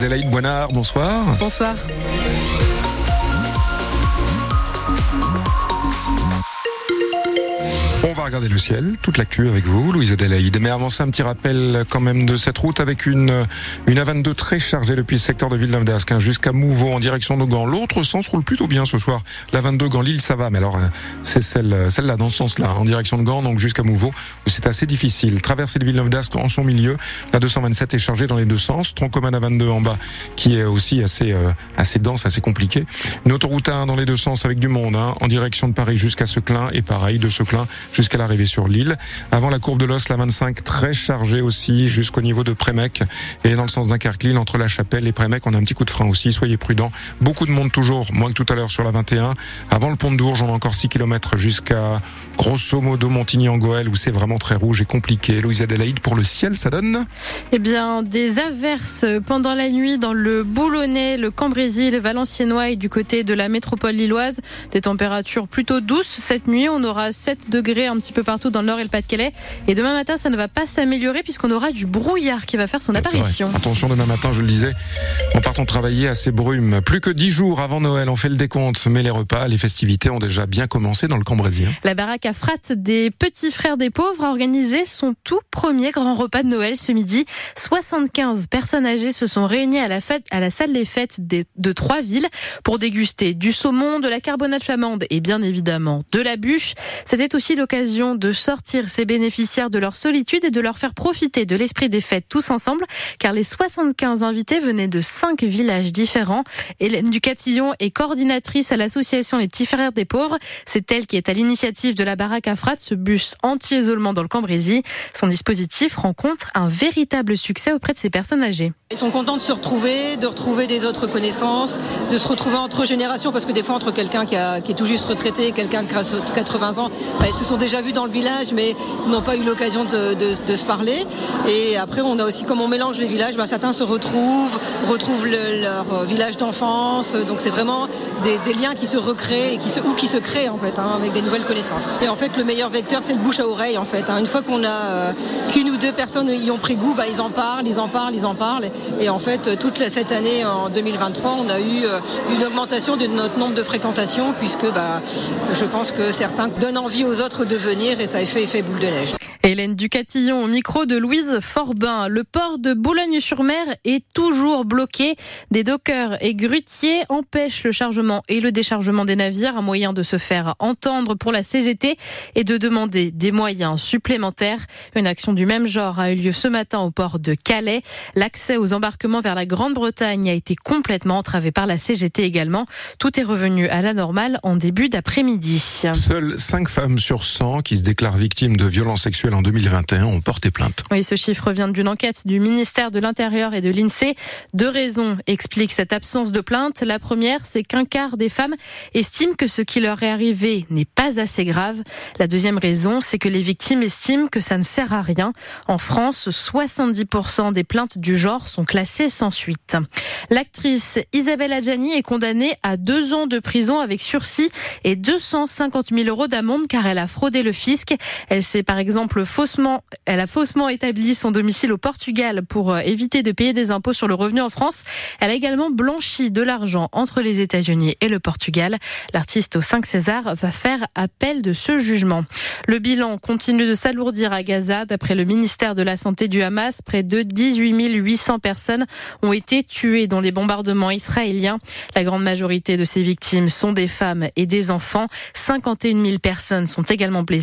Adélaïde Boinard, bonsoir. Bonsoir. Regarder le ciel, toute l'actu avec vous, Louise Adélaïde. Mais avant ça, un petit rappel quand même de cette route avec une, une A22 très chargée depuis le secteur de Villeneuve d'Asquin jusqu'à Mouveau en direction de Gand. L'autre sens roule plutôt bien ce soir. La 22 Gand-Lille, ça va. Mais alors, c'est celle, celle-là, dans ce sens-là, en direction de Gand, donc jusqu'à Mouveau, où c'est assez difficile. Traverser de Villeneuve d'Ascq en son milieu. La 227 est chargée dans les deux sens. Tronc commun A22 en bas, qui est aussi assez, euh, assez dense, assez compliqué. Une autoroute 1 dans les deux sens avec du monde, hein, en direction de Paris jusqu'à Seclin et pareil de Seclin jusqu'à l'arrivée sur l'île. Avant la courbe de l'os, la 25 très chargée aussi jusqu'au niveau de Prémec et dans le sens Dunkerque-Lille entre la Chapelle et Prémec, on a un petit coup de frein aussi, soyez prudents. Beaucoup de monde toujours, moins que tout à l'heure sur la 21. Avant le pont de Dourges, on a encore 6 km jusqu'à grosso modo Montigny-en-Goël où c'est vraiment très rouge et compliqué. Louise Adélaïde, pour le ciel, ça donne Eh bien, des averses pendant la nuit dans le Boulonnais, le Cambrésis, le Valenciennois et du côté de la métropole lilloise. Des températures plutôt douces cette nuit. On aura 7 degrés un petit peu partout dans le nord et le Pas-de-Calais. Et demain matin, ça ne va pas s'améliorer puisqu'on aura du brouillard qui va faire son apparition. Attention, demain matin, je le disais, en partant travailler à ces brumes. Plus que 10 jours avant Noël, on fait le décompte, mais les repas, les festivités ont déjà bien commencé dans le Cambrésis. La baraque à Frat des Petits Frères des Pauvres a organisé son tout premier grand repas de Noël ce midi. 75 personnes âgées se sont réunies à la, fête, à la salle des fêtes de trois villes pour déguster du saumon, de la carbonate flamande et bien évidemment de la bûche. C'était aussi l'occasion de sortir ces bénéficiaires de leur solitude et de leur faire profiter de l'esprit des fêtes tous ensemble, car les 75 invités venaient de cinq villages différents. Hélène Ducatillon est coordinatrice à l'association Les Petits Frères des Pauvres. C'est elle qui est à l'initiative de la baraque à Frat, ce bus anti-isolement dans le Cambrésis. Son dispositif rencontre un véritable succès auprès de ces personnes âgées. Ils sont contents de se retrouver, de retrouver des autres connaissances, de se retrouver entre générations, parce que des fois entre quelqu'un qui, qui est tout juste retraité et quelqu'un de 80 ans, bah, ils se sont déjà vus dans le village, mais n'ont pas eu l'occasion de, se parler. Et après, on a aussi, comme on mélange les villages, bah, certains se retrouvent, retrouvent le- leur village d'enfance. Donc c'est vraiment des, liens qui se recréent et qui ou qui se créent en fait, hein, avec des nouvelles connaissances. Et en fait, le meilleur vecteur, c'est le bouche à oreille en fait. hein. Une fois qu'on a euh, qu'une ou deux personnes y ont pris goût, bah, ils en parlent, ils en parlent, ils en parlent. Et en fait, toute cette année, en 2023, on a eu euh, une augmentation de notre nombre de fréquentations, puisque bah, je pense que certains donnent envie aux autres de venir et ça fait effet boule de neige. Hélène Ducatillon au micro de Louise Forbin. Le port de Boulogne-sur-Mer est toujours bloqué. Des dockers et grutiers empêchent le chargement et le déchargement des navires, un moyen de se faire entendre pour la CGT et de demander des moyens supplémentaires. Une action du même genre a eu lieu ce matin au port de Calais. L'accès aux embarquements vers la Grande-Bretagne a été complètement entravé par la CGT également. Tout est revenu à la normale en début d'après-midi. Seules 5 femmes sur 100 qui se déclarent victimes de violences sexuelles en 2021 ont porté plainte. Oui, ce chiffre vient d'une enquête du ministère de l'Intérieur et de l'INSEE. Deux raisons expliquent cette absence de plainte. La première, c'est qu'un quart des femmes estiment que ce qui leur est arrivé n'est pas assez grave. La deuxième raison, c'est que les victimes estiment que ça ne sert à rien. En France, 70% des plaintes du genre sont classées sans suite. L'actrice Isabelle Adjani est condamnée à deux ans de prison avec sursis et 250 000 euros d'amende car elle a fraudé le fisc. Elle s'est par exemple faussement, elle a faussement établi son domicile au Portugal pour euh, éviter de payer des impôts sur le revenu en France. Elle a également blanchi de l'argent entre les États-Unis et le Portugal. L'artiste au 5 César va faire appel de ce jugement. Le bilan continue de s'alourdir à Gaza. D'après le ministère de la Santé du Hamas, près de 18 800 personnes ont été tuées dans les bombardements israéliens. La grande majorité de ces victimes sont des femmes et des enfants. 51 000 personnes sont également blessées.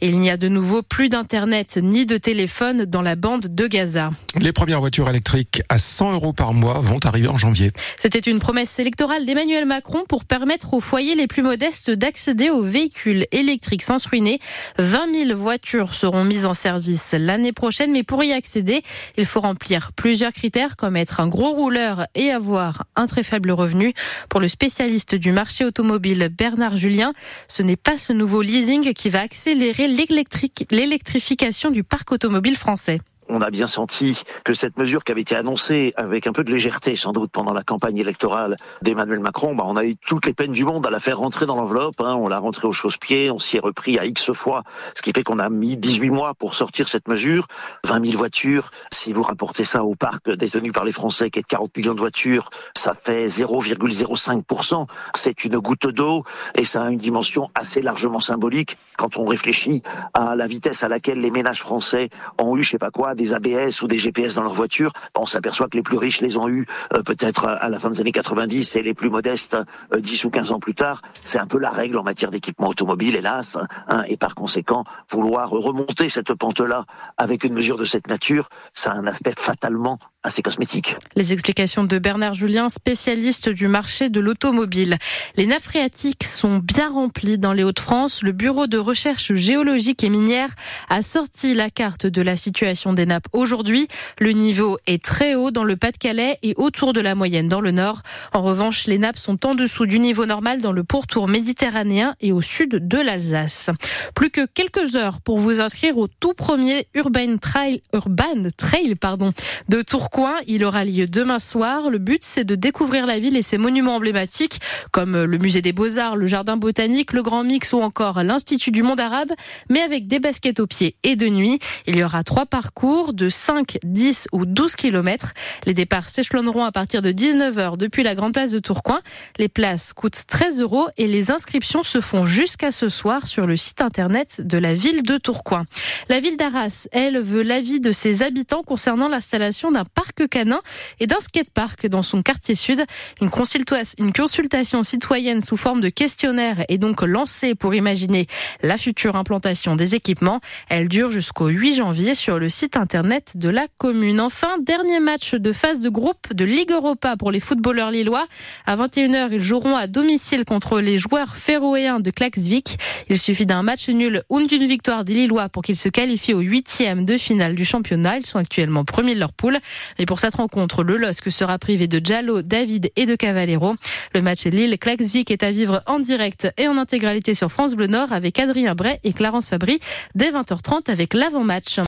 Et il n'y a de nouveau plus d'internet ni de téléphone dans la bande de Gaza. Les premières voitures électriques à 100 euros par mois vont arriver en janvier. C'était une promesse électorale d'Emmanuel Macron pour permettre aux foyers les plus modestes d'accéder aux véhicules électriques sans se ruiner. 20 000 voitures seront mises en service l'année prochaine, mais pour y accéder, il faut remplir plusieurs critères comme être un gros rouleur et avoir un très faible revenu. Pour le spécialiste du marché automobile Bernard Julien, ce n'est pas ce nouveau leasing qui va accélérer l'électrification du parc automobile français. On a bien senti que cette mesure qui avait été annoncée avec un peu de légèreté sans doute pendant la campagne électorale d'Emmanuel Macron, bah, on a eu toutes les peines du monde à la faire rentrer dans l'enveloppe. Hein. On l'a rentrée au chausse-pied, on s'y est repris à X fois, ce qui fait qu'on a mis 18 mois pour sortir cette mesure. 20 000 voitures, si vous rapportez ça au parc détenu par les Français qui est de 40 millions de voitures, ça fait 0,05%. C'est une goutte d'eau et ça a une dimension assez largement symbolique quand on réfléchit à la vitesse à laquelle les ménages français ont eu, je sais pas quoi, des ABS ou des GPS dans leur voiture. On s'aperçoit que les plus riches les ont eu euh, peut-être à la fin des années 90 et les plus modestes 10 euh, ou 15 ans plus tard. C'est un peu la règle en matière d'équipement automobile, hélas. Hein, et par conséquent, vouloir remonter cette pente-là avec une mesure de cette nature, ça a un aspect fatalement cosmétique. Les explications de Bernard Julien, spécialiste du marché de l'automobile. Les nappes phréatiques sont bien remplies dans les Hauts-de-France. Le Bureau de recherche géologique et minière a sorti la carte de la situation des nappes aujourd'hui. Le niveau est très haut dans le Pas-de-Calais et autour de la moyenne dans le Nord. En revanche, les nappes sont en dessous du niveau normal dans le pourtour méditerranéen et au sud de l'Alsace. Plus que quelques heures pour vous inscrire au tout premier Urban Trail, Urban Trail pardon, de Tourcoing. Il aura lieu demain soir. Le but, c'est de découvrir la ville et ses monuments emblématiques comme le musée des Beaux-Arts, le jardin botanique, le Grand Mix ou encore l'Institut du monde arabe, mais avec des baskets aux pieds et de nuit. Il y aura trois parcours de 5, 10 ou 12 kilomètres. Les départs s'échelonneront à partir de 19h depuis la grande place de Tourcoing. Les places coûtent 13 euros et les inscriptions se font jusqu'à ce soir sur le site internet de la ville de Tourcoing. La ville d'Arras, elle, veut l'avis de ses habitants concernant l'installation d'un parc canin et d'un skatepark dans son quartier sud. Une, consultation citoyenne sous forme de questionnaire est donc lancée pour imaginer la future implantation des équipements. Elle dure jusqu'au 8 janvier sur le site internet de la commune. Enfin, dernier match de phase de groupe de Ligue Europa pour les footballeurs lillois. À 21h, ils joueront à domicile contre les joueurs féroéens de Klaxvik. Il suffit d'un match nul ou d'une victoire des Lillois pour qu'ils se qualifient au huitième de finale du championnat. Ils sont actuellement premiers de leur poule. Et pour cette rencontre, le LOSC sera privé de Jallo, David et de Cavallero. Le match Lille-Klaxvik est à vivre en direct et en intégralité sur France Bleu Nord avec Adrien Bray et Clarence Fabry dès 20h30 avec l'avant-match.